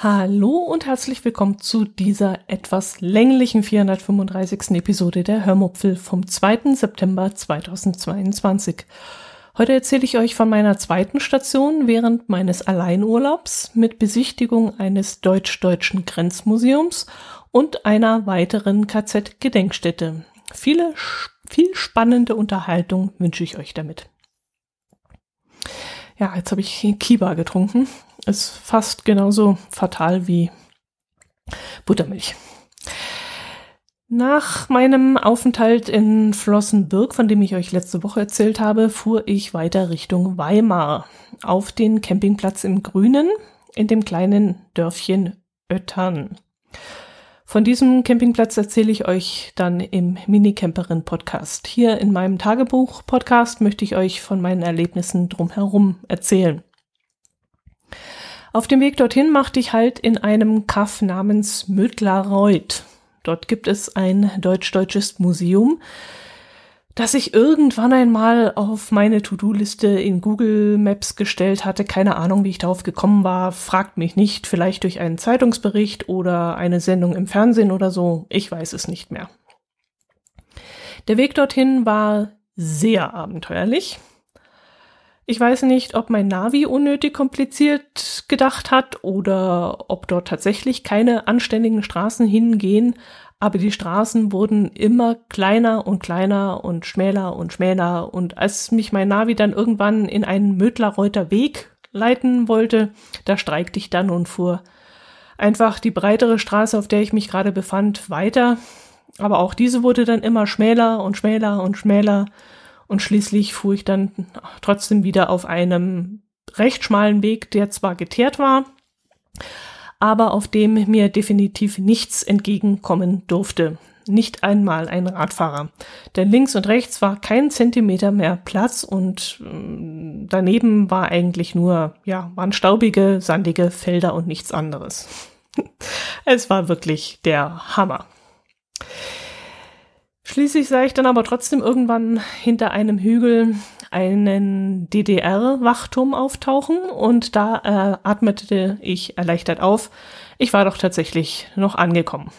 Hallo und herzlich willkommen zu dieser etwas länglichen 435. Episode der Hörmupfel vom 2. September 2022. Heute erzähle ich euch von meiner zweiten Station während meines Alleinurlaubs mit Besichtigung eines deutsch-deutschen Grenzmuseums und einer weiteren KZ-Gedenkstätte. Viele, viel spannende Unterhaltung wünsche ich euch damit. Ja, jetzt habe ich Kiba getrunken ist fast genauso fatal wie Buttermilch. Nach meinem Aufenthalt in Flossenbürg, von dem ich euch letzte Woche erzählt habe, fuhr ich weiter Richtung Weimar auf den Campingplatz im Grünen in dem kleinen Dörfchen Öttern. Von diesem Campingplatz erzähle ich euch dann im Minicamperin Podcast. Hier in meinem Tagebuch Podcast möchte ich euch von meinen Erlebnissen drumherum erzählen. Auf dem Weg dorthin machte ich halt in einem Kaff namens Mödlareuth. Dort gibt es ein deutsch-deutsches Museum, das ich irgendwann einmal auf meine To-Do-Liste in Google Maps gestellt hatte. Keine Ahnung, wie ich darauf gekommen war. Fragt mich nicht. Vielleicht durch einen Zeitungsbericht oder eine Sendung im Fernsehen oder so. Ich weiß es nicht mehr. Der Weg dorthin war sehr abenteuerlich. Ich weiß nicht, ob mein Navi unnötig kompliziert gedacht hat oder ob dort tatsächlich keine anständigen Straßen hingehen, aber die Straßen wurden immer kleiner und kleiner und schmäler und schmäler und als mich mein Navi dann irgendwann in einen Mödlarreuter Weg leiten wollte, da streikte ich dann und fuhr einfach die breitere Straße, auf der ich mich gerade befand, weiter. Aber auch diese wurde dann immer schmäler und schmäler und schmäler und schließlich fuhr ich dann trotzdem wieder auf einem recht schmalen Weg, der zwar geteert war, aber auf dem mir definitiv nichts entgegenkommen durfte. Nicht einmal ein Radfahrer. Denn links und rechts war kein Zentimeter mehr Platz und äh, daneben war eigentlich nur, ja, waren staubige, sandige Felder und nichts anderes. es war wirklich der Hammer. Schließlich sah ich dann aber trotzdem irgendwann hinter einem Hügel einen DDR-Wachturm auftauchen und da äh, atmete ich erleichtert auf. Ich war doch tatsächlich noch angekommen.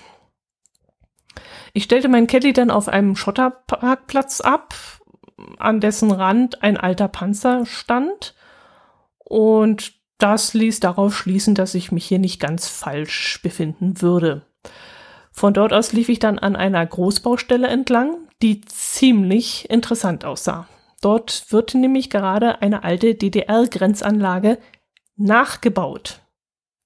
Ich stellte mein Caddy dann auf einem Schotterparkplatz ab, an dessen Rand ein alter Panzer stand und das ließ darauf schließen, dass ich mich hier nicht ganz falsch befinden würde. Von dort aus lief ich dann an einer Großbaustelle entlang, die ziemlich interessant aussah. Dort wird nämlich gerade eine alte DDR-Grenzanlage nachgebaut.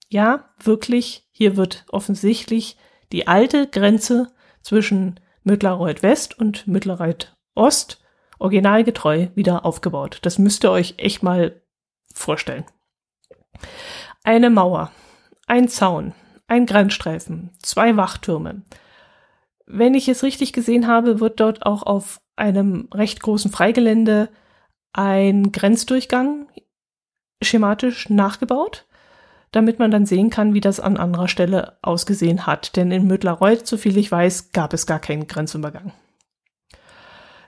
Ja, wirklich, hier wird offensichtlich die alte Grenze zwischen Mittlerreuth West und Mittlerreuth Ost originalgetreu wieder aufgebaut. Das müsst ihr euch echt mal vorstellen. Eine Mauer, ein Zaun, ein Grenzstreifen, zwei Wachtürme. Wenn ich es richtig gesehen habe, wird dort auch auf einem recht großen Freigelände ein Grenzdurchgang schematisch nachgebaut, damit man dann sehen kann, wie das an anderer Stelle ausgesehen hat. Denn in Mödlareuth, soviel ich weiß, gab es gar keinen Grenzübergang.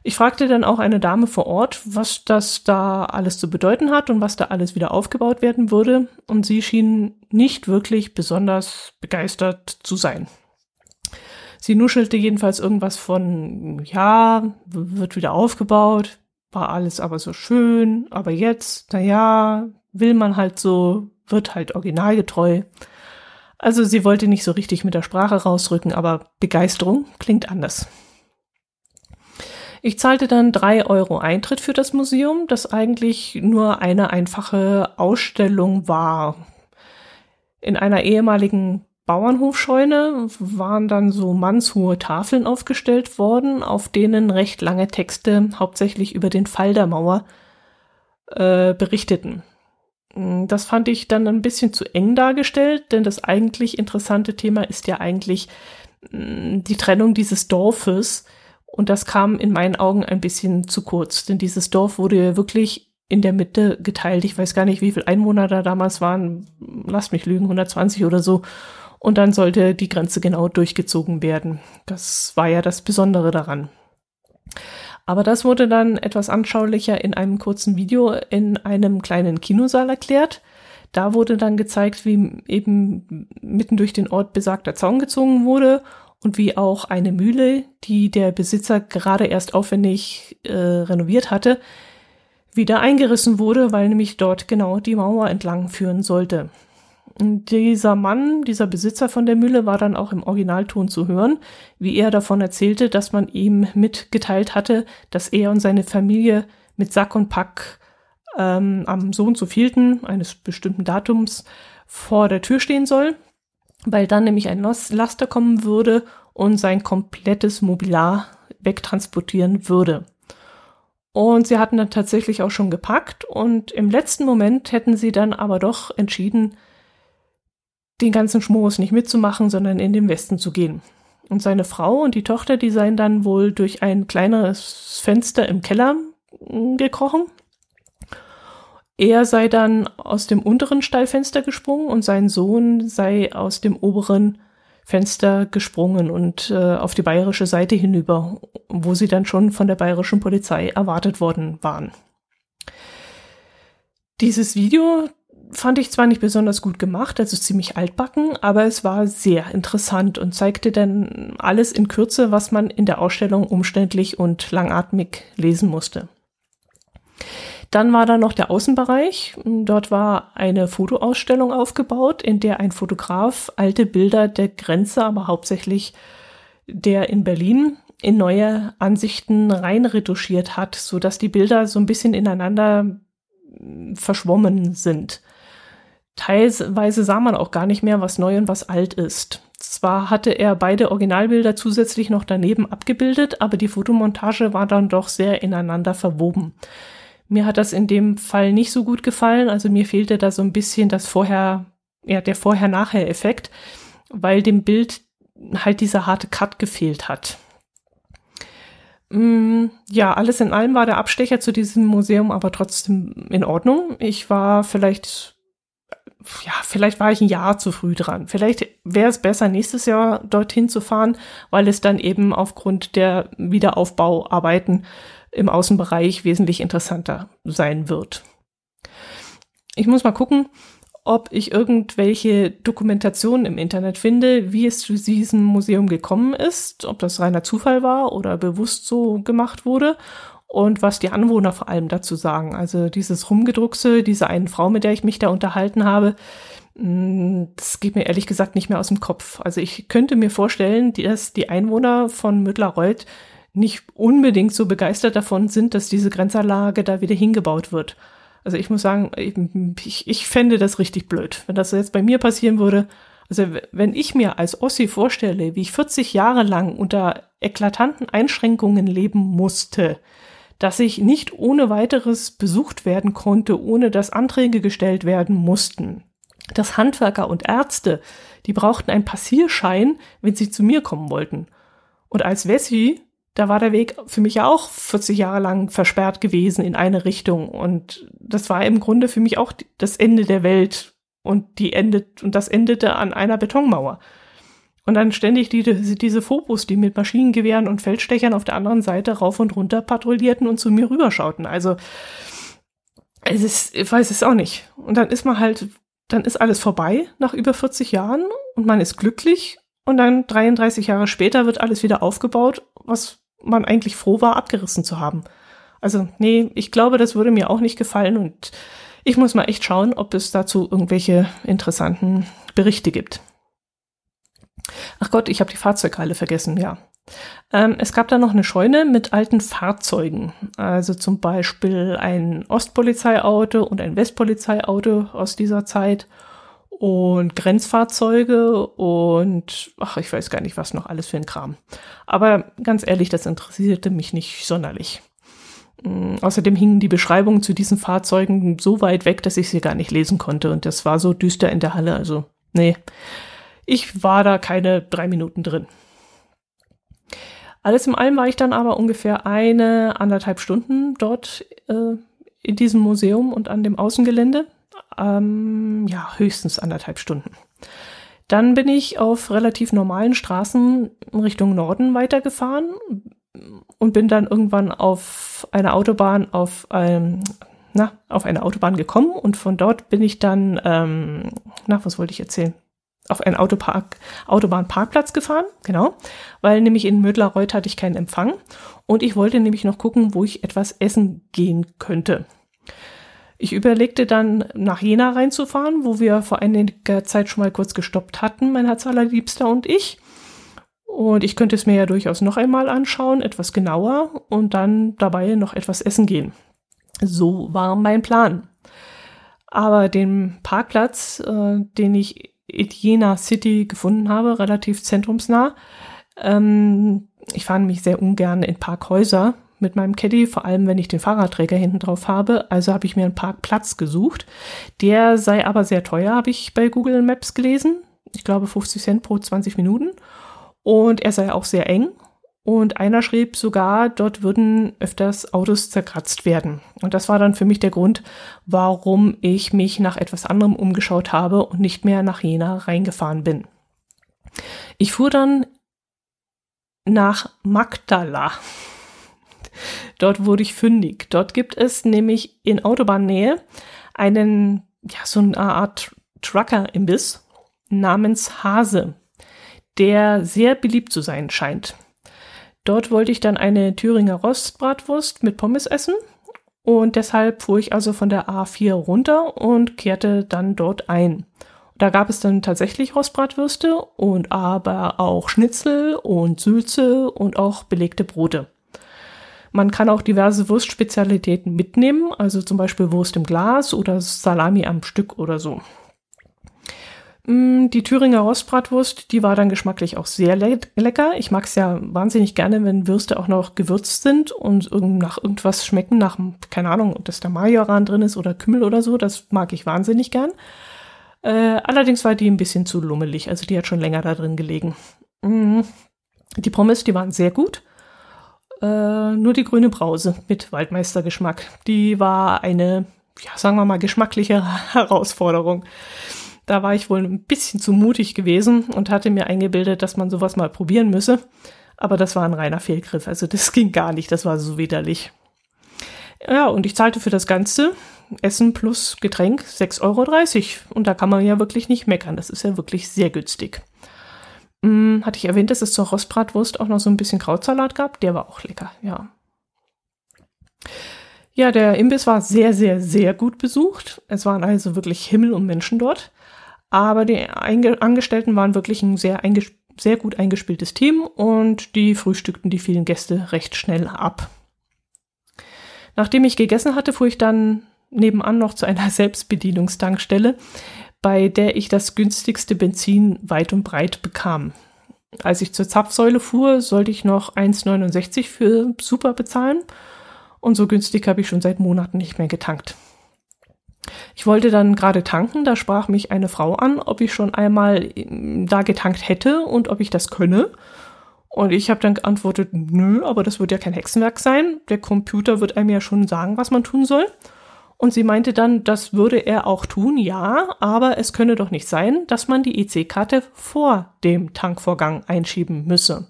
Ich fragte dann auch eine Dame vor Ort, was das da alles zu bedeuten hat und was da alles wieder aufgebaut werden würde, und sie schien nicht wirklich besonders begeistert zu sein. Sie nuschelte jedenfalls irgendwas von, ja, wird wieder aufgebaut, war alles aber so schön, aber jetzt, na ja, will man halt so, wird halt originalgetreu. Also sie wollte nicht so richtig mit der Sprache rausrücken, aber Begeisterung klingt anders. Ich zahlte dann drei Euro Eintritt für das Museum, das eigentlich nur eine einfache Ausstellung war. In einer ehemaligen Bauernhofscheune waren dann so mannshohe Tafeln aufgestellt worden, auf denen recht lange Texte hauptsächlich über den Fall der Mauer äh, berichteten. Das fand ich dann ein bisschen zu eng dargestellt, denn das eigentlich interessante Thema ist ja eigentlich die Trennung dieses Dorfes Und das kam in meinen Augen ein bisschen zu kurz, denn dieses Dorf wurde wirklich in der Mitte geteilt. Ich weiß gar nicht, wie viele Einwohner da damals waren. Lasst mich lügen, 120 oder so. Und dann sollte die Grenze genau durchgezogen werden. Das war ja das Besondere daran. Aber das wurde dann etwas anschaulicher in einem kurzen Video in einem kleinen Kinosaal erklärt. Da wurde dann gezeigt, wie eben mitten durch den Ort besagter Zaun gezogen wurde und wie auch eine Mühle, die der Besitzer gerade erst aufwendig äh, renoviert hatte, wieder eingerissen wurde, weil nämlich dort genau die Mauer entlang führen sollte. Und dieser Mann, dieser Besitzer von der Mühle war dann auch im Originalton zu hören, wie er davon erzählte, dass man ihm mitgeteilt hatte, dass er und seine Familie mit Sack und Pack ähm, am Sohn zu vielten eines bestimmten Datums vor der Tür stehen soll, weil dann nämlich ein Laster kommen würde und sein komplettes Mobiliar wegtransportieren würde. Und sie hatten dann tatsächlich auch schon gepackt und im letzten Moment hätten sie dann aber doch entschieden, den ganzen Schmorus nicht mitzumachen, sondern in den Westen zu gehen. Und seine Frau und die Tochter, die seien dann wohl durch ein kleineres Fenster im Keller gekrochen. Er sei dann aus dem unteren Stallfenster gesprungen und sein Sohn sei aus dem oberen Fenster gesprungen und äh, auf die bayerische Seite hinüber, wo sie dann schon von der bayerischen Polizei erwartet worden waren. Dieses Video fand ich zwar nicht besonders gut gemacht, also ziemlich altbacken, aber es war sehr interessant und zeigte dann alles in Kürze, was man in der Ausstellung umständlich und langatmig lesen musste. Dann war da noch der Außenbereich. Dort war eine Fotoausstellung aufgebaut, in der ein Fotograf alte Bilder der Grenze, aber hauptsächlich der in Berlin, in neue Ansichten reinretuschiert hat, so dass die Bilder so ein bisschen ineinander hm, verschwommen sind. Teilweise sah man auch gar nicht mehr, was neu und was alt ist. Zwar hatte er beide Originalbilder zusätzlich noch daneben abgebildet, aber die Fotomontage war dann doch sehr ineinander verwoben. Mir hat das in dem Fall nicht so gut gefallen. Also mir fehlte da so ein bisschen das Vorher, ja, der Vorher-Nachher-Effekt, weil dem Bild halt dieser harte Cut gefehlt hat. Mm, ja, alles in allem war der Abstecher zu diesem Museum aber trotzdem in Ordnung. Ich war vielleicht, ja, vielleicht war ich ein Jahr zu früh dran. Vielleicht wäre es besser, nächstes Jahr dorthin zu fahren, weil es dann eben aufgrund der Wiederaufbauarbeiten im Außenbereich wesentlich interessanter sein wird. Ich muss mal gucken, ob ich irgendwelche Dokumentationen im Internet finde, wie es zu diesem Museum gekommen ist, ob das reiner Zufall war oder bewusst so gemacht wurde und was die Anwohner vor allem dazu sagen. Also dieses Rumgedruckse, diese einen Frau, mit der ich mich da unterhalten habe, mm, das geht mir ehrlich gesagt nicht mehr aus dem Kopf. Also ich könnte mir vorstellen, dass die Einwohner von Müttlerreuth nicht unbedingt so begeistert davon sind, dass diese Grenzanlage da wieder hingebaut wird. Also ich muss sagen, ich, ich fände das richtig blöd, wenn das jetzt bei mir passieren würde. Also wenn ich mir als Ossi vorstelle, wie ich 40 Jahre lang unter eklatanten Einschränkungen leben musste, dass ich nicht ohne weiteres besucht werden konnte, ohne dass Anträge gestellt werden mussten, dass Handwerker und Ärzte, die brauchten einen Passierschein, wenn sie zu mir kommen wollten. Und als Wessi da war der Weg für mich ja auch 40 Jahre lang versperrt gewesen in eine Richtung. Und das war im Grunde für mich auch das Ende der Welt. Und die endet, und das endete an einer Betonmauer. Und dann ständig die, diese Phobos, die mit Maschinengewehren und Feldstechern auf der anderen Seite rauf und runter patrouillierten und zu mir rüberschauten. Also, es ist, ich weiß es auch nicht. Und dann ist man halt, dann ist alles vorbei nach über 40 Jahren und man ist glücklich und dann 33 Jahre später wird alles wieder aufgebaut, was man eigentlich froh war, abgerissen zu haben. Also, nee, ich glaube, das würde mir auch nicht gefallen und ich muss mal echt schauen, ob es dazu irgendwelche interessanten Berichte gibt. Ach Gott, ich habe die Fahrzeughalle vergessen, ja. Ähm, es gab da noch eine Scheune mit alten Fahrzeugen. Also zum Beispiel ein Ostpolizeiauto und ein Westpolizeiauto aus dieser Zeit und Grenzfahrzeuge und ach, ich weiß gar nicht, was noch alles für ein Kram. Aber ganz ehrlich, das interessierte mich nicht sonderlich. Mm, außerdem hingen die Beschreibungen zu diesen Fahrzeugen so weit weg, dass ich sie gar nicht lesen konnte und das war so düster in der Halle. Also, nee, ich war da keine drei Minuten drin. Alles in allem war ich dann aber ungefähr eine, anderthalb Stunden dort äh, in diesem Museum und an dem Außengelände. Ähm, ja, höchstens anderthalb Stunden. Dann bin ich auf relativ normalen Straßen Richtung Norden weitergefahren und bin dann irgendwann auf einer Autobahn auf ähm, na, auf eine Autobahn gekommen und von dort bin ich dann, ähm, na, was wollte ich erzählen? Auf einen Autopark, Autobahnparkplatz gefahren, genau, weil nämlich in Mödlarreuth hatte ich keinen Empfang und ich wollte nämlich noch gucken, wo ich etwas essen gehen könnte. Ich überlegte dann, nach Jena reinzufahren, wo wir vor einiger Zeit schon mal kurz gestoppt hatten, mein Herz allerliebster und ich. Und ich könnte es mir ja durchaus noch einmal anschauen, etwas genauer und dann dabei noch etwas essen gehen. So war mein Plan. Aber den Parkplatz, äh, den ich in Jena City gefunden habe, relativ zentrumsnah, ähm, ich fahre nämlich sehr ungern in Parkhäuser mit meinem Caddy, vor allem wenn ich den Fahrradträger hinten drauf habe. Also habe ich mir einen Parkplatz gesucht. Der sei aber sehr teuer, habe ich bei Google Maps gelesen. Ich glaube 50 Cent pro 20 Minuten. Und er sei auch sehr eng und einer schrieb sogar, dort würden öfters Autos zerkratzt werden. Und das war dann für mich der Grund, warum ich mich nach etwas anderem umgeschaut habe und nicht mehr nach Jena reingefahren bin. Ich fuhr dann nach Magdala. Dort wurde ich fündig. Dort gibt es nämlich in Autobahnnähe einen, ja, so eine Art Trucker-Imbiss namens Hase, der sehr beliebt zu sein scheint. Dort wollte ich dann eine Thüringer Rostbratwurst mit Pommes essen und deshalb fuhr ich also von der A4 runter und kehrte dann dort ein. Da gab es dann tatsächlich Rostbratwürste und aber auch Schnitzel und Sülze und auch belegte Brote. Man kann auch diverse Wurstspezialitäten mitnehmen, also zum Beispiel Wurst im Glas oder Salami am Stück oder so. Mm, die Thüringer Rostbratwurst, die war dann geschmacklich auch sehr le lecker. Ich mag es ja wahnsinnig gerne, wenn Würste auch noch gewürzt sind und nach irgendwas schmecken, nach, keine Ahnung, ob das da Majoran drin ist oder Kümmel oder so. Das mag ich wahnsinnig gern. Äh, allerdings war die ein bisschen zu lummelig, also die hat schon länger da drin gelegen. Mm. Die Pommes, die waren sehr gut. Äh, nur die grüne Brause mit Waldmeistergeschmack. Die war eine, ja, sagen wir mal, geschmackliche Herausforderung. Da war ich wohl ein bisschen zu mutig gewesen und hatte mir eingebildet, dass man sowas mal probieren müsse. Aber das war ein reiner Fehlgriff. Also das ging gar nicht. Das war so widerlich. Ja, und ich zahlte für das Ganze Essen plus Getränk 6,30 Euro. Und da kann man ja wirklich nicht meckern. Das ist ja wirklich sehr günstig. Hm, hatte ich erwähnt, dass es zur Rostbratwurst auch noch so ein bisschen Krautsalat gab? Der war auch lecker, ja. Ja, der Imbiss war sehr, sehr, sehr gut besucht. Es waren also wirklich Himmel und Menschen dort. Aber die Einge Angestellten waren wirklich ein sehr, sehr gut eingespieltes Team und die frühstückten die vielen Gäste recht schnell ab. Nachdem ich gegessen hatte, fuhr ich dann nebenan noch zu einer Selbstbedienungstankstelle, bei der ich das günstigste Benzin weit und breit bekam. Als ich zur Zapfsäule fuhr, sollte ich noch 1,69 für Super bezahlen und so günstig habe ich schon seit Monaten nicht mehr getankt. Ich wollte dann gerade tanken, da sprach mich eine Frau an, ob ich schon einmal ähm, da getankt hätte und ob ich das könne. Und ich habe dann geantwortet, nö, aber das wird ja kein Hexenwerk sein. Der Computer wird einem ja schon sagen, was man tun soll. Und sie meinte dann, das würde er auch tun, ja, aber es könne doch nicht sein, dass man die EC-Karte vor dem Tankvorgang einschieben müsse.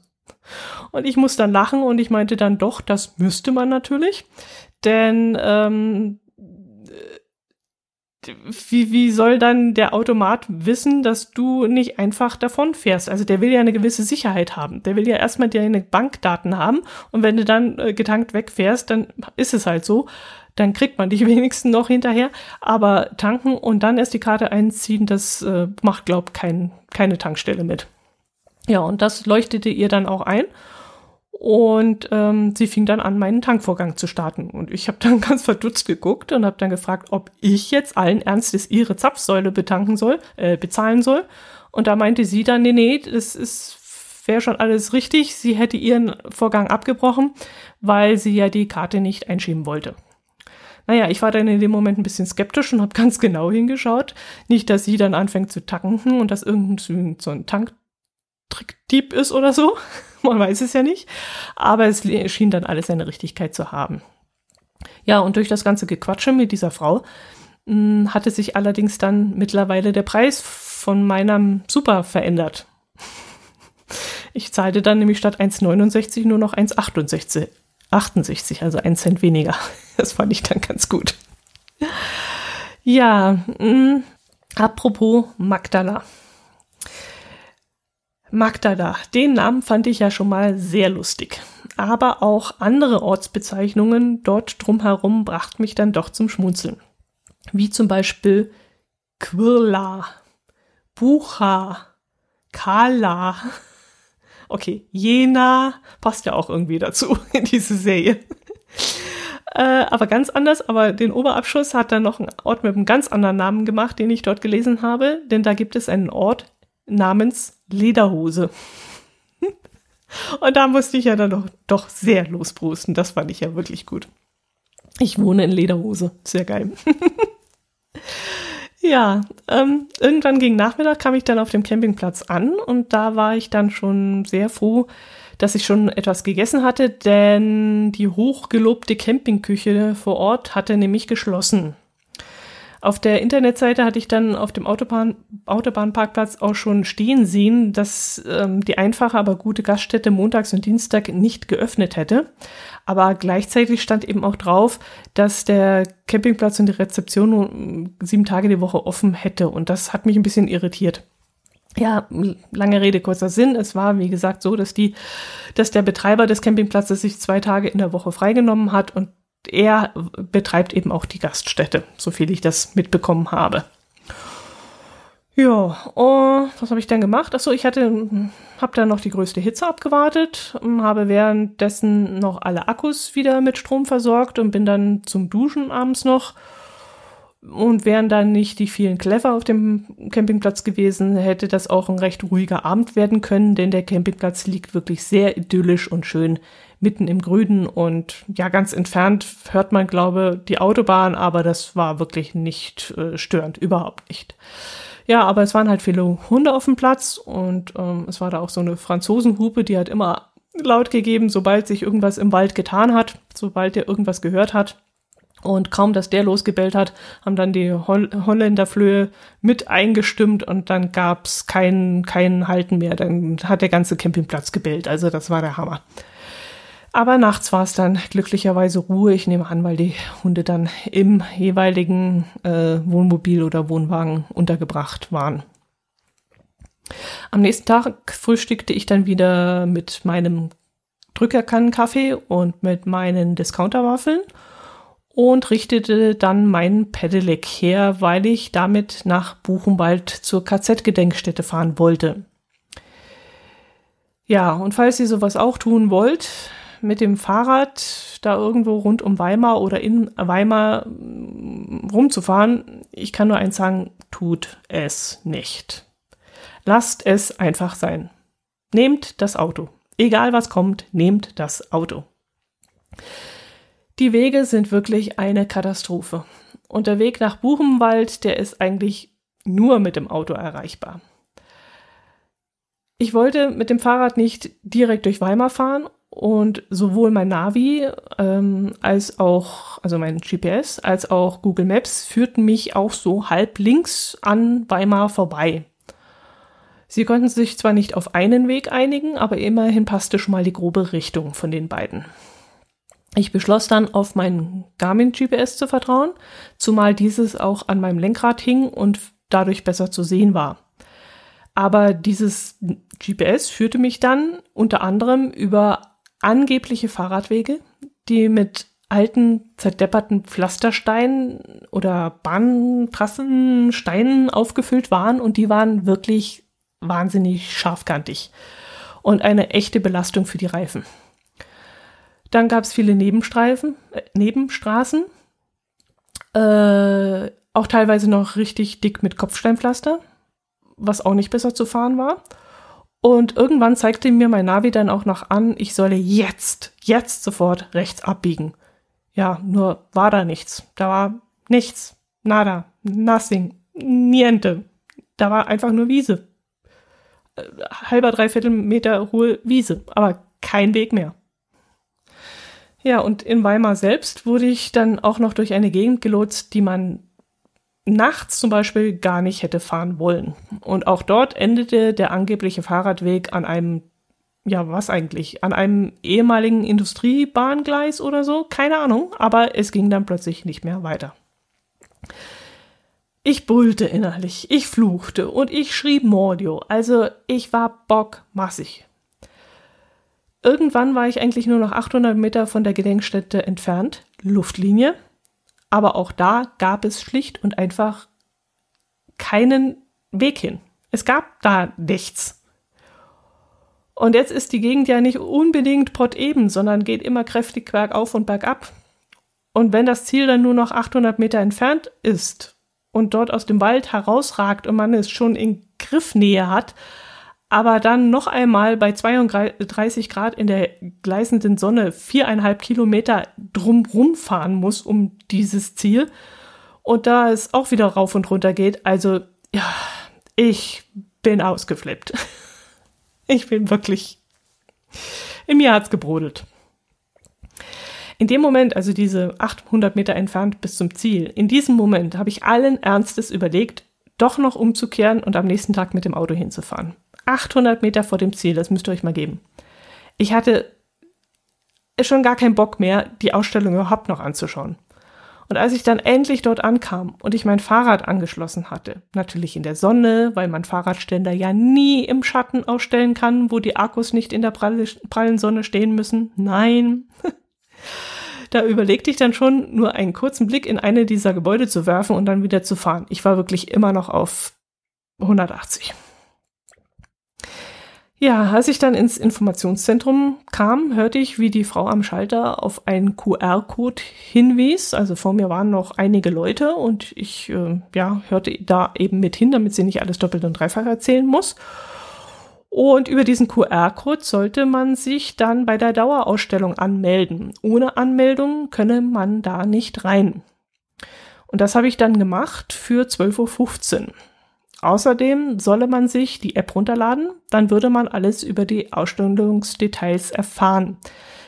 Und ich muss dann lachen und ich meinte dann doch, das müsste man natürlich, denn ähm, wie, wie soll dann der Automat wissen, dass du nicht einfach davon fährst? Also der will ja eine gewisse Sicherheit haben. Der will ja erstmal deine Bankdaten haben und wenn du dann äh, getankt wegfährst, dann ist es halt so. Dann kriegt man dich wenigstens noch hinterher. Aber tanken und dann erst die Karte einziehen, das äh, macht, glaub, kein, keine Tankstelle mit. Ja, und das leuchtete ihr dann auch ein. Und ähm, sie fing dann an, meinen Tankvorgang zu starten. Und ich habe dann ganz verdutzt geguckt und habe dann gefragt, ob ich jetzt allen Ernstes ihre Zapfsäule betanken soll, äh, bezahlen soll. Und da meinte sie dann, nee, nee, das ist wäre schon alles richtig. Sie hätte ihren Vorgang abgebrochen, weil sie ja die Karte nicht einschieben wollte. Naja, ich war dann in dem Moment ein bisschen skeptisch und habe ganz genau hingeschaut. Nicht, dass sie dann anfängt zu tanken und dass irgendein so ein Tank Trickdieb ist oder so. Man weiß es ja nicht. Aber es schien dann alles seine Richtigkeit zu haben. Ja, und durch das ganze Gequatsche mit dieser Frau mh, hm, hatte sich allerdings dann mittlerweile der Preis von meinem Super verändert. Ich zahlte dann nämlich statt 1,69 nur noch 1,68, 68, also ein Cent weniger. Das fand ich dann ganz gut. Ja, mh, hm, apropos Magdala. Magdala, den Namen fand ich ja schon mal sehr lustig. Aber auch andere Ortsbezeichnungen dort drumherum brachten mich dann doch zum Schmunzeln. Wie zum Beispiel Quirla, Bucha, Kala. Okay, Jena passt ja auch irgendwie dazu in diese Serie. Äh, aber ganz anders, aber den Oberabschuss hat dann noch ein Ort mit einem ganz anderen Namen gemacht, den ich dort gelesen habe, denn da gibt es einen Ort namens Lederhose. Und da musste ich ja dann doch, doch sehr losbrusten. Das fand ich ja wirklich gut. Ich wohne in Lederhose. Sehr geil. ja, ähm, irgendwann gegen Nachmittag kam ich dann auf dem Campingplatz an und da war ich dann schon sehr froh, dass ich schon etwas gegessen hatte, denn die hochgelobte Campingküche vor Ort hatte nämlich geschlossen. Auf der Internetseite hatte ich dann auf dem Autobahn, Autobahnparkplatz auch schon stehen sehen, dass ähm, die einfache, aber gute Gaststätte montags und Dienstag nicht geöffnet hätte. Aber gleichzeitig stand eben auch drauf, dass der Campingplatz und die Rezeption nur sieben Tage die Woche offen hätte. Und das hat mich ein bisschen irritiert. Ja, lange Rede, kurzer Sinn. Es war, wie gesagt, so, dass die, dass der Betreiber des Campingplatzes sich zwei Tage in der Woche freigenommen hat und er betreibt eben auch die Gaststätte, so viel ich das mitbekommen habe. Ja, oh, was habe ich dann gemacht? Achso, ich hatte, habe dann noch die größte Hitze abgewartet, habe währenddessen noch alle Akkus wieder mit Strom versorgt und bin dann zum Duschen abends noch. Und wären dann nicht die vielen Clever auf dem Campingplatz gewesen, hätte das auch ein recht ruhiger Abend werden können, denn der Campingplatz liegt wirklich sehr idyllisch und schön mitten im Grünen und ja, ganz entfernt hört man, glaube die Autobahn, aber das war wirklich nicht äh, störend, überhaupt nicht. Ja, aber es waren halt viele Hunde auf dem Platz und ähm, es war da auch so eine Franzosenhupe, die hat immer laut gegeben, sobald sich irgendwas im Wald getan hat, sobald er irgendwas gehört hat. Und kaum, dass der losgebellt hat, haben dann die Holl Holländerflöhe mit eingestimmt und dann gab's kein, kein Halten mehr. Dann hat der ganze Campingplatz gebellt. Also das war der Hammer. Aber nachts war es dann glücklicherweise Ruhe. Ich nehme an, weil die Hunde dann im jeweiligen äh, Wohnmobil oder Wohnwagen untergebracht waren. Am nächsten Tag frühstückte ich dann wieder mit meinem Drückerkannenkaffee und mit meinen Discounterwaffeln und richtete dann mein Pedelec her, weil ich damit nach Buchenwald zur KZ-Gedenkstätte fahren wollte. Ja, und falls ihr sowas auch tun wollt, mit dem Fahrrad da irgendwo rund um Weimar oder in Weimar mm, rumzufahren, ich kann nur eins sagen, tut es nicht. Lasst es einfach sein. Nehmt das Auto. Egal was kommt, nehmt das Auto. Die Wege sind wirklich eine Katastrophe. Und der Weg nach Buchenwald, der ist eigentlich nur mit dem Auto erreichbar. Ich wollte mit dem Fahrrad nicht direkt durch Weimar fahren und sowohl mein Navi ähm, als auch, also mein GPS, als auch Google Maps führten mich auch so halb links an Weimar vorbei. Sie konnten sich zwar nicht auf einen Weg einigen, aber immerhin passte schon mal die grobe Richtung von den beiden. Ich beschloss dann, auf mein Garmin GPS zu vertrauen, zumal dieses auch an meinem Lenkrad hing und dadurch besser zu sehen war. Aber dieses GPS führte mich dann unter anderem über angebliche Fahrradwege, die mit alten, zerdepperten Pflastersteinen oder Bahntrassen, Steinen aufgefüllt waren und die waren wirklich wahnsinnig scharfkantig und eine echte Belastung für die Reifen. Dann gab es viele Nebenstreifen, äh, Nebenstraßen, äh, auch teilweise noch richtig dick mit Kopfsteinpflaster, was auch nicht besser zu fahren war. Und irgendwann zeigte mir mein Navi dann auch noch an, ich solle jetzt, jetzt sofort rechts abbiegen. Ja, nur war da nichts. Da war nichts. Nada. Nothing. Niente. Da war einfach nur Wiese. äh, halber, dreiviertel Meter hohe Wiese, aber kein Weg mehr. Ja, und in Weimar selbst wurde ich dann auch noch durch eine Gegend gelotst, die man nachts zum Beispiel gar nicht hätte fahren wollen. Und auch dort endete der angebliche Fahrradweg an einem, ja, was eigentlich? An einem ehemaligen Industriebahngleis oder so? Keine Ahnung, aber es ging dann plötzlich nicht mehr weiter. Ich brüllte innerlich, ich fluchte und ich schrieb Mordio, also ich war bockmassig. Irgendwann war ich eigentlich nur noch 800 Meter von der Gedenkstätte entfernt, Luftlinie, aber auch da gab es schlicht und einfach keinen Weg hin. Es gab da nichts. Und jetzt ist die Gegend ja nicht unbedingt potteben, sondern geht immer kräftig bergauf und bergab. Und wenn das Ziel dann nur noch 800 Meter entfernt ist, und dort aus dem Wald herausragt und man es schon in Griffnähe hat, aber dann noch einmal bei 32 Grad in der gleißenden Sonne viereinhalb Kilometer drumrum fahren muss um dieses Ziel und da es auch wieder rauf und runter geht, also ja, ich bin ausgeflippt. Ich bin wirklich, in mir hat's gebrodelt. In dem Moment, also diese 800 Meter entfernt bis zum Ziel, in diesem Moment habe ich allen Ernstes überlegt, doch noch umzukehren und am nächsten Tag mit dem Auto hinzufahren. 800 Meter vor dem Ziel, das müsst ihr euch mal geben. Ich hatte schon gar keinen Bock mehr, die Ausstellung überhaupt noch anzuschauen. Und als ich dann endlich dort ankam und ich mein Fahrrad angeschlossen hatte, natürlich in der Sonne, weil man Fahrradständer ja nie im Schatten ausstellen kann, wo die Akkus nicht in der prallen Sonne stehen müssen. Nein, da überlegte ich dann schon, nur einen kurzen Blick in eine dieser Gebäude zu werfen und dann wieder zu fahren. Ich war wirklich immer noch auf 180. Ja, als ich dann ins Informationszentrum kam, hörte ich, wie die Frau am Schalter auf einen QR-Code hinwies. Also vor mir waren noch einige Leute und ich äh, ja, hörte da eben mit hin, damit sie nicht alles doppelt und dreifach erzählen muss. Und über diesen QR-Code sollte man sich dann bei der Dauerausstellung anmelden. Ohne Anmeldung könne man da nicht rein. Und das habe ich dann gemacht für 12.15 Uhr. Außerdem solle man sich die App runterladen, dann würde man alles über die Ausstellungsdetails erfahren.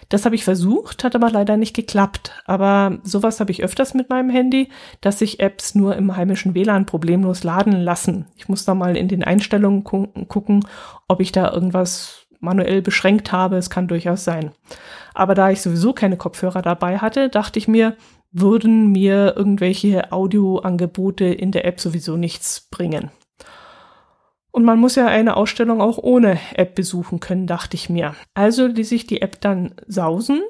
Das habe ich versucht, hat aber leider nicht geklappt. Aber sowas habe ich öfters mit meinem Handy, dass sich Apps nur im heimischen WLAN problemlos laden lassen. Ich muss da mal in den Einstellungen gu gucken, ob ich da irgendwas manuell beschränkt habe. Es kann durchaus sein. Aber da ich sowieso keine Kopfhörer dabei hatte, dachte ich mir, würden mir irgendwelche Audioangebote in der App sowieso nichts bringen. Und man muss ja eine Ausstellung auch ohne App besuchen können, dachte ich mir. Also ließ ich die App dann sausen.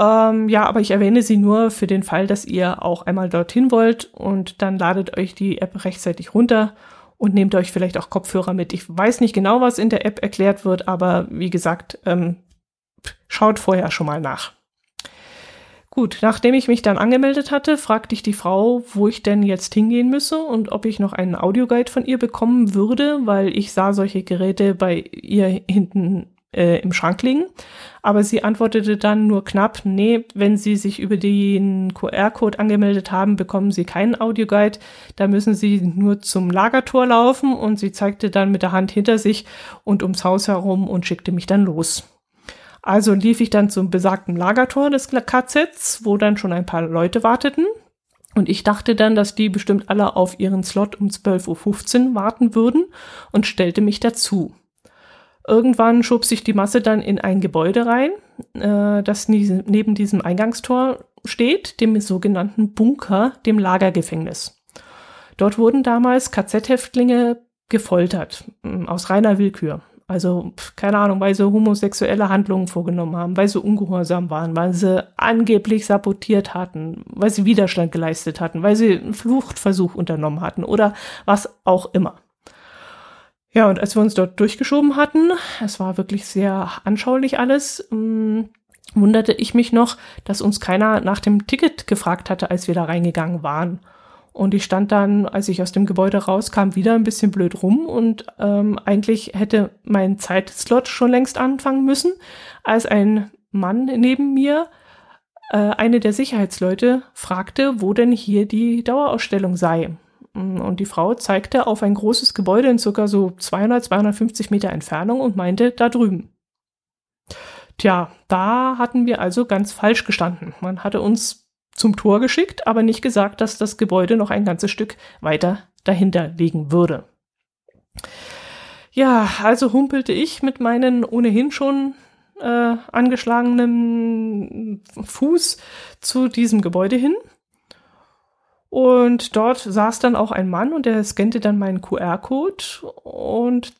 Ähm, ja, aber ich erwähne sie nur für den Fall, dass ihr auch einmal dorthin wollt und dann ladet euch die App rechtzeitig runter und nehmt euch vielleicht auch Kopfhörer mit. Ich weiß nicht genau, was in der App erklärt wird, aber wie gesagt, ähm, schaut vorher schon mal nach. Gut, nachdem ich mich dann angemeldet hatte, fragte ich die Frau, wo ich denn jetzt hingehen müsse und ob ich noch einen Audioguide von ihr bekommen würde, weil ich sah solche Geräte bei ihr hinten äh, im Schrank liegen. Aber sie antwortete dann nur knapp, nee, wenn Sie sich über den QR-Code angemeldet haben, bekommen Sie keinen Audioguide. Da müssen Sie nur zum Lagertor laufen und sie zeigte dann mit der Hand hinter sich und ums Haus herum und schickte mich dann los. Also lief ich dann zum besagten Lagertor des KZs, wo dann schon ein paar Leute warteten. Und ich dachte dann, dass die bestimmt alle auf ihren Slot um 12.15 Uhr warten würden und stellte mich dazu. Irgendwann schob sich die Masse dann in ein Gebäude rein, äh, das neben diesem Eingangstor steht, dem sogenannten Bunker, dem Lagergefängnis. Dort wurden damals KZ-Häftlinge gefoltert, aus reiner Willkür. Also, keine Ahnung, weil sie homosexuelle Handlungen vorgenommen haben, weil sie ungehorsam waren, weil sie angeblich sabotiert hatten, weil sie Widerstand geleistet hatten, weil sie einen Fluchtversuch unternommen hatten oder was auch immer. Ja, und als wir uns dort durchgeschoben hatten, es war wirklich sehr anschaulich alles, mh, wunderte ich mich noch, dass uns keiner nach dem Ticket gefragt hatte, als wir da reingegangen waren. Und ich stand dann, als ich aus dem Gebäude rauskam, wieder ein bisschen blöd rum und ähm, eigentlich hätte mein Zeitslot schon längst anfangen müssen, als ein Mann neben mir, äh, eine der Sicherheitsleute, fragte, wo denn hier die Dauerausstellung sei. Und die Frau zeigte auf ein großes Gebäude in circa so 200, 250 Meter Entfernung und meinte, da drüben. Tja, da hatten wir also ganz falsch gestanden. Man hatte uns zum Tor geschickt, aber nicht gesagt, dass das Gebäude noch ein ganzes Stück weiter dahinter liegen würde. Ja, also humpelte ich mit meinen ohnehin schon äh, angeschlagenen Fuß zu diesem Gebäude hin. Und dort saß dann auch ein Mann und der scannte dann meinen QR-Code und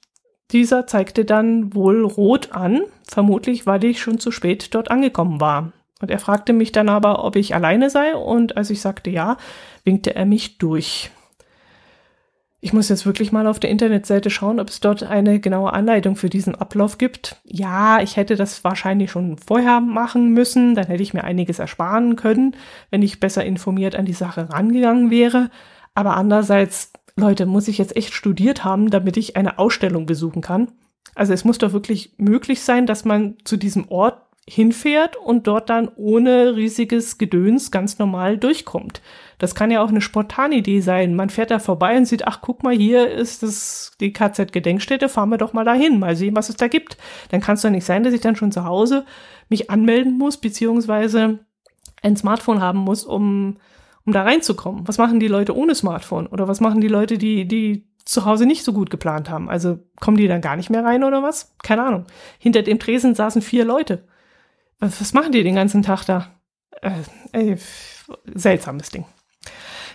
dieser zeigte dann wohl rot an, vermutlich weil ich schon zu spät dort angekommen war. Und er fragte mich dann aber, ob ich alleine sei und als ich sagte ja, winkte er mich durch. Ich muss jetzt wirklich mal auf der Internetseite schauen, ob es dort eine genaue Anleitung für diesen Ablauf gibt. Ja, ich hätte das wahrscheinlich schon vorher machen müssen, dann hätte ich mir einiges ersparen können, wenn ich besser informiert an die Sache rangegangen wäre. Aber andererseits, Leute, muss ich jetzt echt studiert haben, damit ich eine Ausstellung besuchen kann. Also es muss doch wirklich möglich sein, dass man zu diesem Ort hinfährt und dort dann ohne riesiges Gedöns ganz normal durchkommt. Das kann ja auch eine Spontanidee sein. Man fährt da vorbei und sieht, ach, guck mal, hier ist das, die KZ-Gedenkstätte, fahren wir doch mal dahin, mal sehen, was es da gibt. Dann kann es doch nicht sein, dass ich dann schon zu Hause mich anmelden muss, beziehungsweise ein Smartphone haben muss, um, um da reinzukommen. Was machen die Leute ohne Smartphone? Oder was machen die Leute, die, die zu Hause nicht so gut geplant haben? Also kommen die dann gar nicht mehr rein oder was? Keine Ahnung. Hinter dem Tresen saßen vier Leute. Was machen die den ganzen Tag da? Äh, äh, seltsames Ding.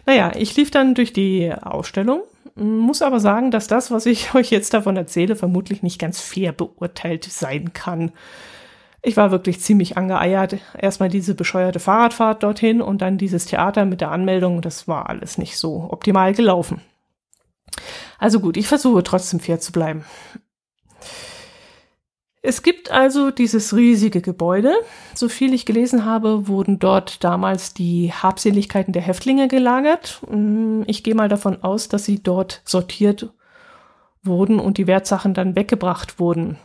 Naja, ich lief dann durch die Ausstellung, muss aber sagen, dass das, was ich euch jetzt davon erzähle, vermutlich nicht ganz fair beurteilt sein kann. Ich war wirklich ziemlich angeeiert. Erstmal diese bescheuerte Fahrradfahrt dorthin und dann dieses Theater mit der Anmeldung. Das war alles nicht so optimal gelaufen. Also gut, ich versuche trotzdem fair zu bleiben. Es gibt also dieses riesige Gebäude. So viel ich gelesen habe, wurden dort damals die Habseligkeiten der Häftlinge gelagert. Mm, ich gehe mal davon aus, dass sie dort sortiert wurden und die Wertsachen dann weggebracht wurden.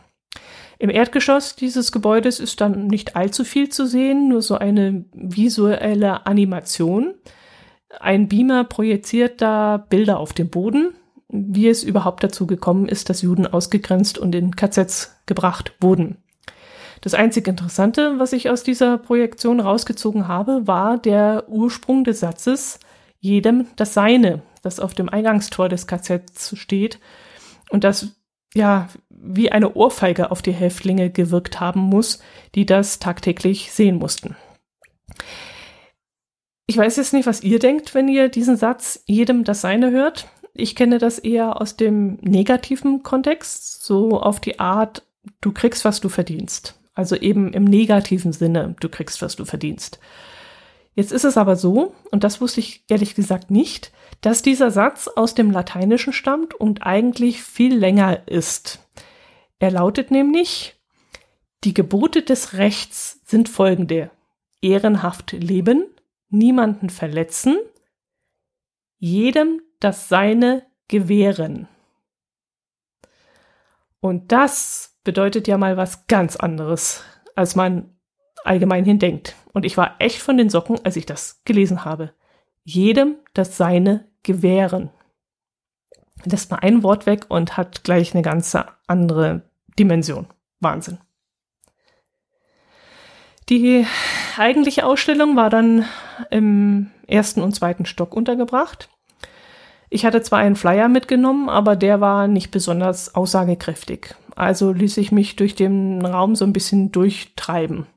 Im Erdgeschoss dieses Gebäudes ist dann nicht allzu viel zu sehen, nur so eine visuelle Animation. Ein Beamer projiziert da Bilder auf dem Boden wie es überhaupt dazu gekommen ist, dass Juden ausgegrenzt und in KZs gebracht wurden. Das einzig Interessante, was ich aus dieser Projektion rausgezogen habe, war der Ursprung des Satzes jedem das Seine, das auf dem Eingangstor des KZs steht und das ja wie eine Ohrfeige auf die Häftlinge gewirkt haben muss, die das tagtäglich sehen mussten. Ich weiß jetzt nicht, was ihr denkt, wenn ihr diesen Satz jedem das Seine hört. Ich kenne das eher aus dem negativen Kontext, so auf die Art, du kriegst, was du verdienst. Also eben im negativen Sinne, du kriegst, was du verdienst. Jetzt ist es aber so, und das wusste ich ehrlich gesagt nicht, dass dieser Satz aus dem Lateinischen stammt und eigentlich viel länger ist. Er lautet nämlich, die Gebote des Rechts sind folgende. Ehrenhaft leben, niemanden verletzen, jedem das Seine gewähren. Und das bedeutet ja mal was ganz anderes, als man allgemein hindenkt. Und ich war echt von den Socken, als ich das gelesen habe. Jedem das Seine gewähren. Lässt mal ein Wort weg und hat gleich eine ganz andere Dimension. Wahnsinn. Die eigentliche Ausstellung war dann im ersten und zweiten Stock untergebracht. Ich hatte zwar einen Flyer mitgenommen, aber der war nicht besonders aussagekräftig. Also ließ ich mich durch den Raum so ein bisschen durchtreiben.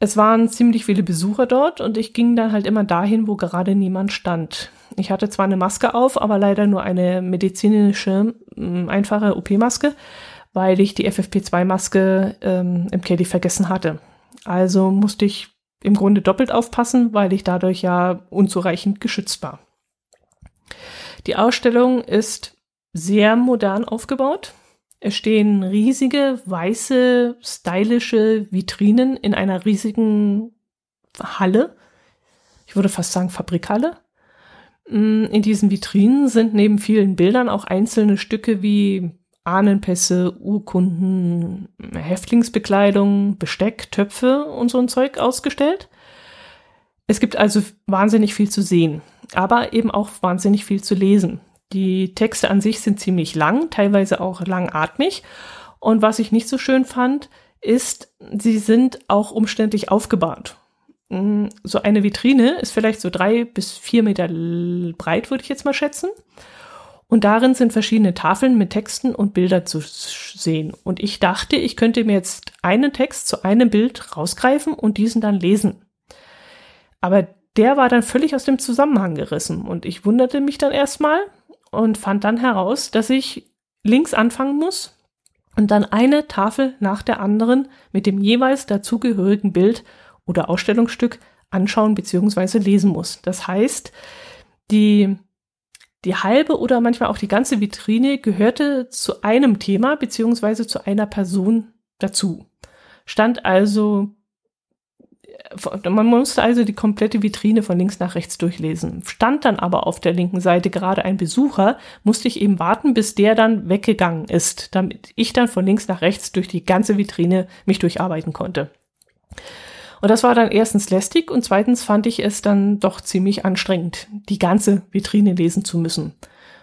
Es waren ziemlich viele Besucher dort und ich ging dann halt immer dahin, wo gerade niemand stand. Ich hatte zwar eine Maske auf, aber leider nur eine medizinische, mm, einfache OP-Maske, weil ich die FFP2-Maske ähm, im Caddy vergessen hatte. Also musste ich im Grunde doppelt aufpassen, weil ich dadurch ja unzureichend geschützt war. Die Ausstellung ist sehr modern aufgebaut. Es stehen riesige, weiße, stylische Vitrinen in einer riesigen Halle. Ich würde fast sagen Fabrikhalle. Mm, in diesen Vitrinen sind neben vielen Bildern auch einzelne Stücke wie Ahnenpässe, Urkunden, Häftlingsbekleidung, Besteck, Töpfe und so ein Zeug ausgestellt. Es gibt also wahnsinnig viel zu sehen. Aber eben auch wahnsinnig viel zu lesen. Die Texte an sich sind ziemlich lang, teilweise auch langatmig. Und was ich nicht so schön fand, ist, sie sind auch umständlich aufgebaut. Mm, so eine Vitrine ist vielleicht so drei bis vier Meter breit, würde ich jetzt mal schätzen. Und darin sind verschiedene Tafeln mit Texten und Bildern zu sehen. Und ich dachte, ich könnte mir jetzt einen Text zu einem Bild rausgreifen und diesen dann lesen. Aber der war dann völlig aus dem Zusammenhang gerissen. Und ich wunderte mich dann erstmal und fand dann heraus, dass ich links anfangen muss und dann eine Tafel nach der anderen mit dem jeweils dazugehörigen Bild oder Ausstellungsstück anschauen bzw. lesen muss. Das heißt, die die halbe oder manchmal auch die ganze Vitrine gehörte zu einem Thema beziehungsweise zu einer Person dazu. Stand also, man musste also die komplette Vitrine von links nach rechts durchlesen. Stand dann aber auf der linken Seite gerade ein Besucher, musste ich eben warten, bis der dann weggegangen ist, damit ich dann von links nach rechts durch die ganze Vitrine mich durcharbeiten konnte. Und das war dann erstens lästig und zweitens fand ich es dann doch ziemlich anstrengend, die ganze Vitrine lesen zu müssen.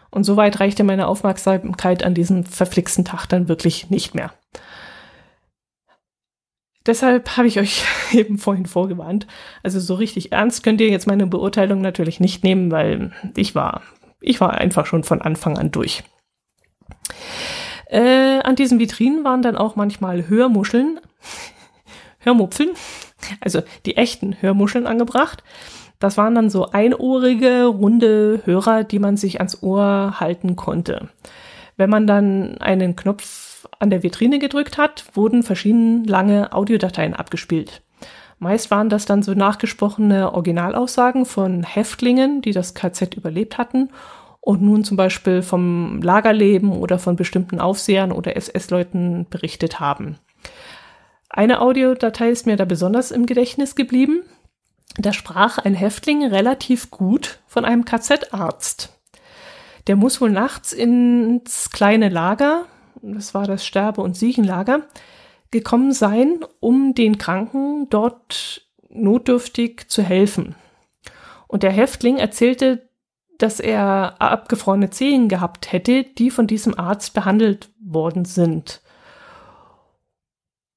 Und soweit reichte meine Aufmerksamkeit an diesem verflixten Tag dann wirklich nicht mehr. Deshalb habe ich euch eben vorhin vorgewarnt. Also so richtig ernst könnt ihr jetzt meine Beurteilung natürlich nicht nehmen, weil ich war, ich war einfach schon von Anfang an durch. Äh, an diesen Vitrinen waren dann auch manchmal Hörmuscheln, Hörmupfeln, also die echten Hörmuscheln angebracht. Das waren dann so einohrige, runde Hörer, die man sich ans Ohr halten konnte. Wenn man dann einen Knopf an der Vitrine gedrückt hat, wurden verschiedene lange Audiodateien abgespielt. Meist waren das dann so nachgesprochene Originalaussagen von Häftlingen, die das KZ überlebt hatten und nun zum Beispiel vom Lagerleben oder von bestimmten Aufsehern oder SS-Leuten berichtet haben. Eine Audiodatei ist mir da besonders im Gedächtnis geblieben. Da sprach ein Häftling relativ gut von einem KZ-Arzt. Der muss wohl nachts ins kleine Lager, das war das Sterbe- und Siechenlager, gekommen sein, um den Kranken dort notdürftig zu helfen. Und der Häftling erzählte, dass er abgefrorene Zehen gehabt hätte, die von diesem Arzt behandelt worden sind.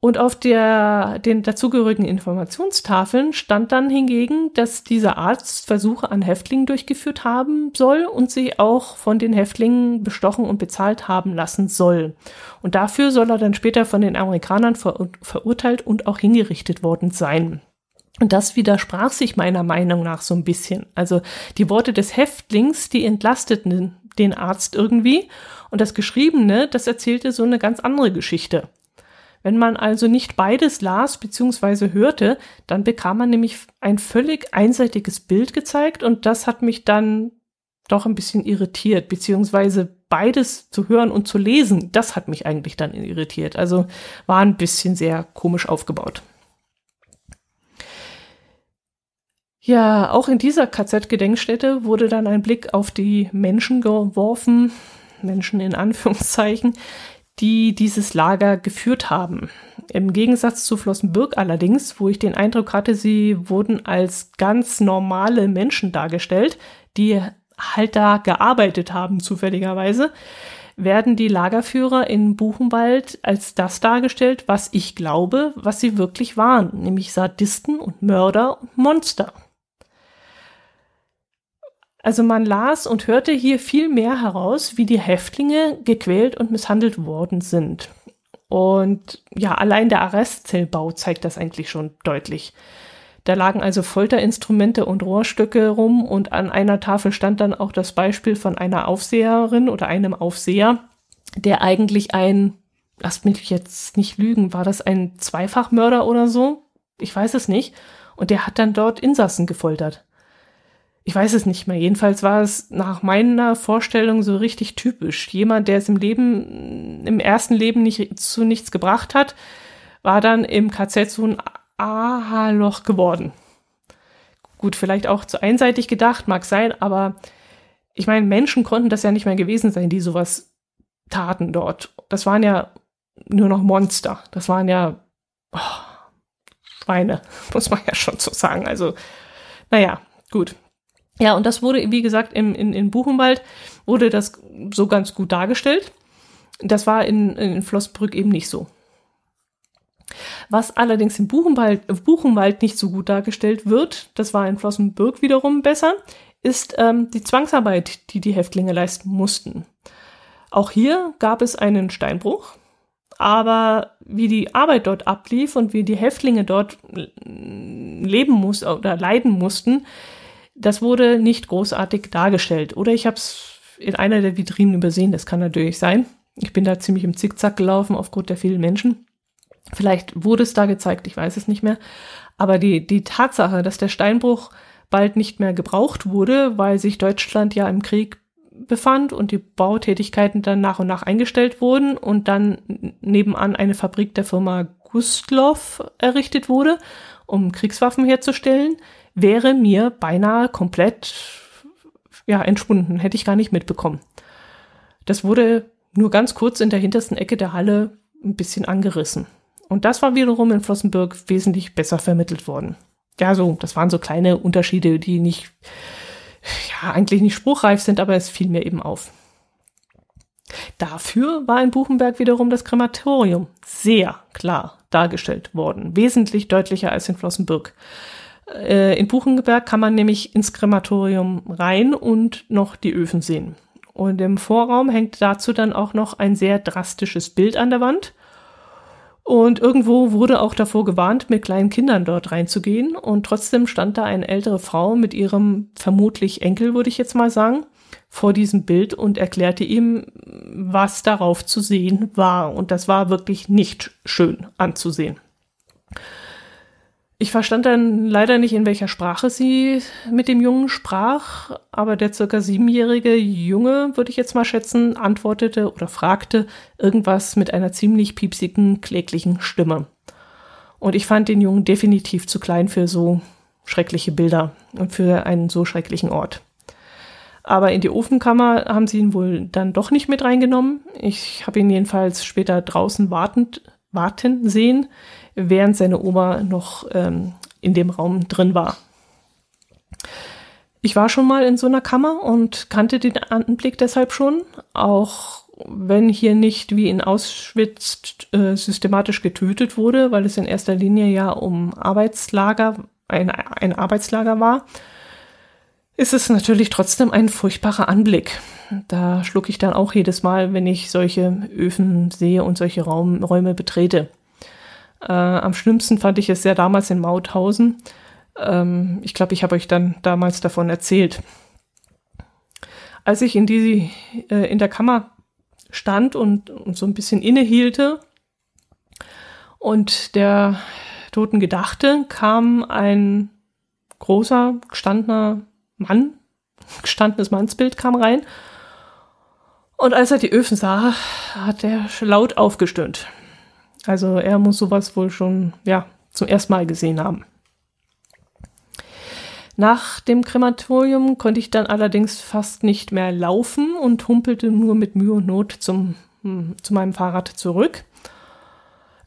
Und auf der, den dazugehörigen Informationstafeln stand dann hingegen, dass dieser Arzt Versuche an Häftlingen durchgeführt haben soll und sie auch von den Häftlingen bestochen und bezahlt haben lassen soll. Und dafür soll er dann später von den Amerikanern ver verurteilt und auch hingerichtet worden sein. Und das widersprach sich meiner Meinung nach so ein bisschen. Also die Worte des Häftlings, die entlasteten den Arzt irgendwie und das Geschriebene, das erzählte so eine ganz andere Geschichte. Wenn man also nicht beides las bzw. hörte, dann bekam man nämlich ein völlig einseitiges Bild gezeigt und das hat mich dann doch ein bisschen irritiert, beziehungsweise beides zu hören und zu lesen, das hat mich eigentlich dann irritiert. Also war ein bisschen sehr komisch aufgebaut. Ja, auch in dieser KZ-Gedenkstätte wurde dann ein Blick auf die Menschen geworfen, Menschen in Anführungszeichen, die dieses Lager geführt haben. Im Gegensatz zu Flossenbürg allerdings, wo ich den Eindruck hatte, sie wurden als ganz normale Menschen dargestellt, die halt da gearbeitet haben, zufälligerweise, werden die Lagerführer in Buchenwald als das dargestellt, was ich glaube, was sie wirklich waren, nämlich Sadisten und Mörder und Monster. Also man las und hörte hier viel mehr heraus, wie die Häftlinge gequält und misshandelt worden sind. Und ja, allein der Arrestzellbau zeigt das eigentlich schon deutlich. Da lagen also Folterinstrumente und Rohrstücke rum und an einer Tafel stand dann auch das Beispiel von einer Aufseherin oder einem Aufseher, der eigentlich ein, lasst mich jetzt nicht lügen, war das ein Zweifachmörder oder so? Ich weiß es nicht. Und der hat dann dort Insassen gefoltert ich weiß es nicht mehr. Jedenfalls war es nach meiner Vorstellung so richtig typisch. Jemand, der es im Leben, im ersten Leben nicht zu nichts gebracht hat, war dann im KZ so ein Aha-Loch geworden. Gut, vielleicht auch zu einseitig gedacht, mag sein, aber ich meine, Menschen konnten das ja nicht mehr gewesen sein, die sowas taten dort. Das waren ja nur noch Monster. Das waren ja oh, Schweine, muss man ja schon so sagen. Also, naja, gut. Ja, und das wurde, wie gesagt, im, in, in Buchenwald wurde das so ganz gut dargestellt. Das war in, in Flossbrück eben nicht so. Was allerdings im Buchenwald, Buchenwald nicht so gut dargestellt wird, das war in Flossenbürg wiederum besser, ist ähm, die Zwangsarbeit, die die Häftlinge leisten mussten. Auch hier gab es einen Steinbruch, aber wie die Arbeit dort ablief und wie die Häftlinge dort leben mussten oder leiden mussten, das wurde nicht großartig dargestellt. Oder ich habe es in einer der Vitrinen übersehen, das kann natürlich sein. Ich bin da ziemlich im Zickzack gelaufen aufgrund der vielen Menschen. Vielleicht wurde es da gezeigt, ich weiß es nicht mehr. Aber die, die Tatsache, dass der Steinbruch bald nicht mehr gebraucht wurde, weil sich Deutschland ja im Krieg befand und die Bautätigkeiten dann nach und nach eingestellt wurden und dann nebenan eine Fabrik der Firma Gustloff errichtet wurde, um Kriegswaffen herzustellen, wäre mir beinahe komplett ja, entschwunden, hätte ich gar nicht mitbekommen. Das wurde nur ganz kurz in der hintersten Ecke der Halle ein bisschen angerissen. Und das war wiederum in Flossenbürg wesentlich besser vermittelt worden. Ja, so, das waren so kleine Unterschiede, die nicht, ja, eigentlich nicht spruchreif sind, aber es fiel mir eben auf. Dafür war in Buchenberg wiederum das Krematorium sehr klar dargestellt worden, wesentlich deutlicher als in Flossenbürg. Äh, in Buchenberg kann man nämlich ins Krematorium rein und noch die Öfen sehen. Und im Vorraum hängt dazu dann auch noch ein sehr drastisches Bild an der Wand. Und irgendwo wurde auch davor gewarnt, mit kleinen Kindern dort reinzugehen. Und trotzdem stand da eine ältere Frau mit ihrem vermutlich Enkel, würde ich jetzt mal sagen, vor diesem Bild und erklärte ihm, was darauf zu sehen war. Und das war wirklich nicht schön anzusehen. Ich verstand dann leider nicht, in welcher Sprache sie mit dem Jungen sprach, aber der circa siebenjährige Junge, würde ich jetzt mal schätzen, antwortete oder fragte irgendwas mit einer ziemlich piepsigen, kläglichen Stimme. Und ich fand den Jungen definitiv zu klein für so schreckliche Bilder und für einen so schrecklichen Ort. Aber in die Ofenkammer haben sie ihn wohl dann doch nicht mit reingenommen. Ich habe ihn jedenfalls später draußen wartend, warten sehen, während seine Oma noch ähm, in dem Raum drin war. Ich war schon mal in so einer Kammer und kannte den Anblick deshalb schon, auch wenn hier nicht wie in Auschwitz äh, systematisch getötet wurde, weil es in erster Linie ja um Arbeitslager, ein, ein Arbeitslager war, ist es natürlich trotzdem ein furchtbarer Anblick. Da schlucke ich dann auch jedes Mal, wenn ich solche Öfen sehe und solche Raum, Räume betrete. Äh, am schlimmsten fand ich es ja damals in Mauthausen. Ähm, ich glaube, ich habe euch dann damals davon erzählt. Als ich in, die, äh, in der Kammer stand und, und so ein bisschen innehielte und der Toten gedachte, kam ein großer, gestandener Mann, gestandenes Mannsbild kam rein. Und als er die Öfen sah, hat er laut aufgestöhnt. Also er muss sowas wohl schon, ja, zum ersten Mal gesehen haben. Nach dem Krematorium konnte ich dann allerdings fast nicht mehr laufen und humpelte nur mit Mühe und Not zum, hm, zu meinem Fahrrad zurück.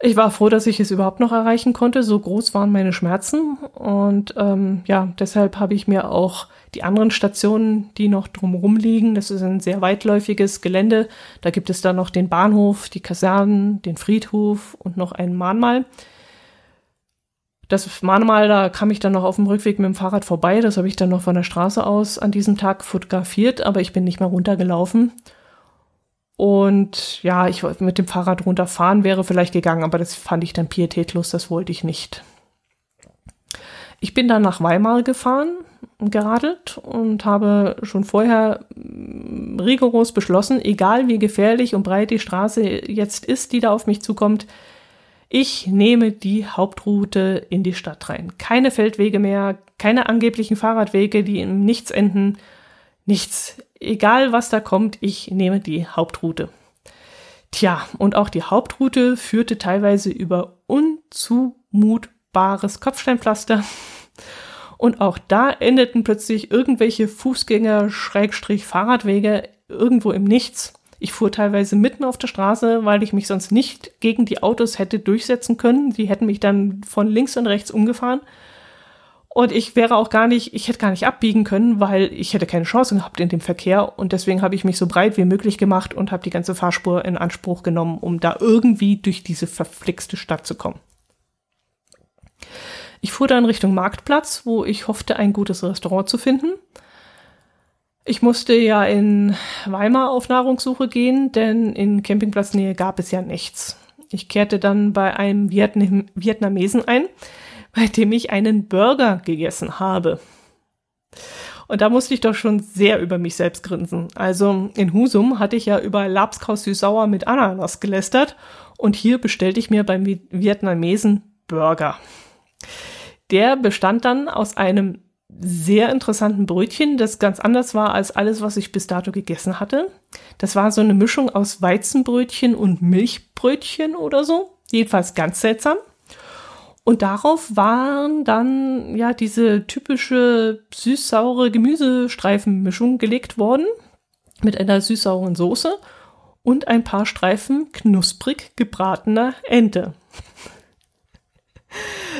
Ich war froh, dass ich es überhaupt noch erreichen konnte. So groß waren meine Schmerzen. Und ähm, ja, deshalb habe ich mir auch die anderen Stationen, die noch drumherum liegen, das ist ein sehr weitläufiges Gelände. Da gibt es dann noch den Bahnhof, die Kasernen, den Friedhof und noch ein Mahnmal. Das Mahnmal, da kam ich dann noch auf dem Rückweg mit dem Fahrrad vorbei. Das habe ich dann noch von der Straße aus an diesem Tag fotografiert, aber ich bin nicht mehr runtergelaufen. Und ja, ich mit dem Fahrrad runterfahren wäre vielleicht gegangen, aber das fand ich dann pietätlos, das wollte ich nicht. Ich bin dann nach Weimar gefahren, geradelt und habe schon vorher mm, rigoros beschlossen, egal wie gefährlich und breit die Straße jetzt ist, die da auf mich zukommt, ich nehme die Hauptroute in die Stadt rein. Keine Feldwege mehr, keine angeblichen Fahrradwege, die im Nichts enden. Nichts. Egal was da kommt, ich nehme die Hauptroute. Tja, und auch die Hauptroute führte teilweise über unzumutbares Kopfsteinpflaster. Und auch da endeten plötzlich irgendwelche Fußgänger, Schrägstrich, Fahrradwege irgendwo im Nichts. Ich fuhr teilweise mitten auf der Straße, weil ich mich sonst nicht gegen die Autos hätte durchsetzen können. Die hätten mich dann von links und rechts umgefahren. Und ich wäre auch gar nicht, ich hätte gar nicht abbiegen können, weil ich hätte keine Chance gehabt in dem Verkehr. Und deswegen habe ich mich so breit wie möglich gemacht und habe die ganze Fahrspur in Anspruch genommen, um da irgendwie durch diese verflixte Stadt zu kommen. Ich fuhr dann Richtung Marktplatz, wo ich hoffte, ein gutes Restaurant zu finden. Ich musste ja in Weimar auf Nahrungssuche gehen, denn in Campingplatznähe gab es ja nichts. Ich kehrte dann bei einem Vietnam Vietnamesen ein, bei dem ich einen Burger gegessen habe. Und da musste ich doch schon sehr über mich selbst grinsen. Also in Husum hatte ich ja über Labskaus süß-sauer mit Ananas gelästert und hier bestellte ich mir beim Vietnamesen Burger. Der bestand dann aus einem sehr interessanten Brötchen, das ganz anders war als alles, was ich bis dato gegessen hatte. Das war so eine Mischung aus Weizenbrötchen und Milchbrötchen oder so. Jedenfalls ganz seltsam. Und darauf waren dann ja diese typische süß-saure Gemüsestreifenmischung gelegt worden mit einer süß-sauren Soße und ein paar Streifen knusprig gebratener Ente.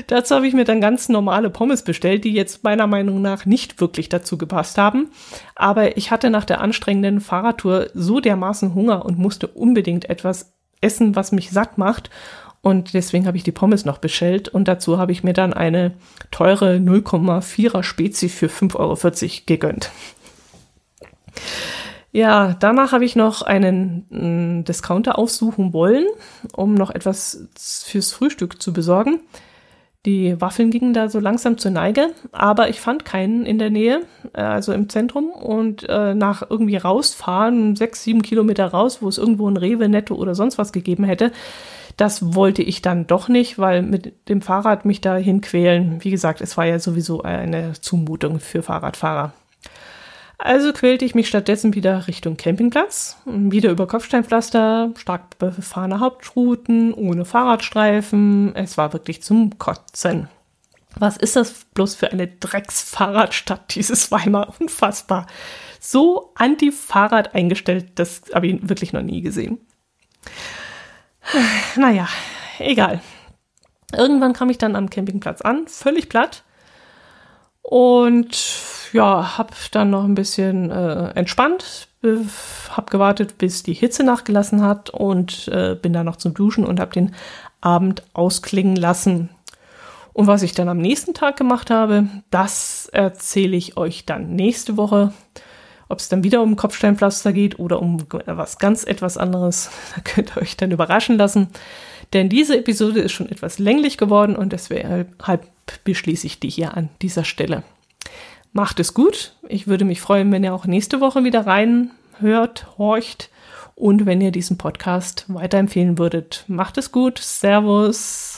Dazu habe ich mir dann ganz normale Pommes bestellt, die jetzt meiner Meinung nach nicht wirklich dazu gepasst haben. Aber ich hatte nach der anstrengenden Fahrradtour so dermaßen Hunger und musste unbedingt etwas essen, was mich satt macht. Und deswegen habe ich die Pommes noch bestellt und dazu habe ich mir dann eine teure 0,4er Spezi für 5,40 Euro gegönnt. Ja, danach habe ich noch einen mm, Discounter aufsuchen wollen, um noch etwas fürs Frühstück zu besorgen. Die Waffeln gingen da so langsam zur Neige, aber ich fand keinen in der Nähe, äh, also im Zentrum. Und äh, nach irgendwie rausfahren, sechs, sieben Kilometer raus, wo es irgendwo ein Rewe, Netto oder sonst was gegeben hätte, das wollte ich dann doch nicht, weil mit dem Fahrrad mich dahin quälen, wie gesagt, es war ja sowieso eine Zumutung für Fahrradfahrer. Also quälte ich mich stattdessen wieder Richtung Campingplatz, wieder über Kopfsteinpflaster, stark befahrene Hauptrouten, ohne Fahrradstreifen. Es war wirklich zum Kotzen. Was ist das bloß für eine Drecksfahrradstadt, dieses Weimar? Unfassbar. So anti-Fahrrad eingestellt, das habe ich wirklich noch nie gesehen. Naja, egal. Irgendwann kam ich dann am Campingplatz an, völlig platt. Und ja, hab dann noch ein bisschen äh, entspannt, hab gewartet, bis die Hitze nachgelassen hat und äh, bin dann noch zum Duschen und hab den Abend ausklingen lassen. Und was ich dann am nächsten Tag gemacht habe, das erzähle ich euch dann nächste Woche. Ob es dann wieder um Kopfsteinpflaster geht oder um was ganz etwas anderes, da könnt ihr euch dann überraschen lassen. Denn diese Episode ist schon etwas länglich geworden und deshalb beschließe ich die hier an dieser Stelle. Macht es gut. Ich würde mich freuen, wenn ihr auch nächste Woche wieder reinhört, horcht und wenn ihr diesen Podcast weiterempfehlen würdet. Macht es gut. Servus.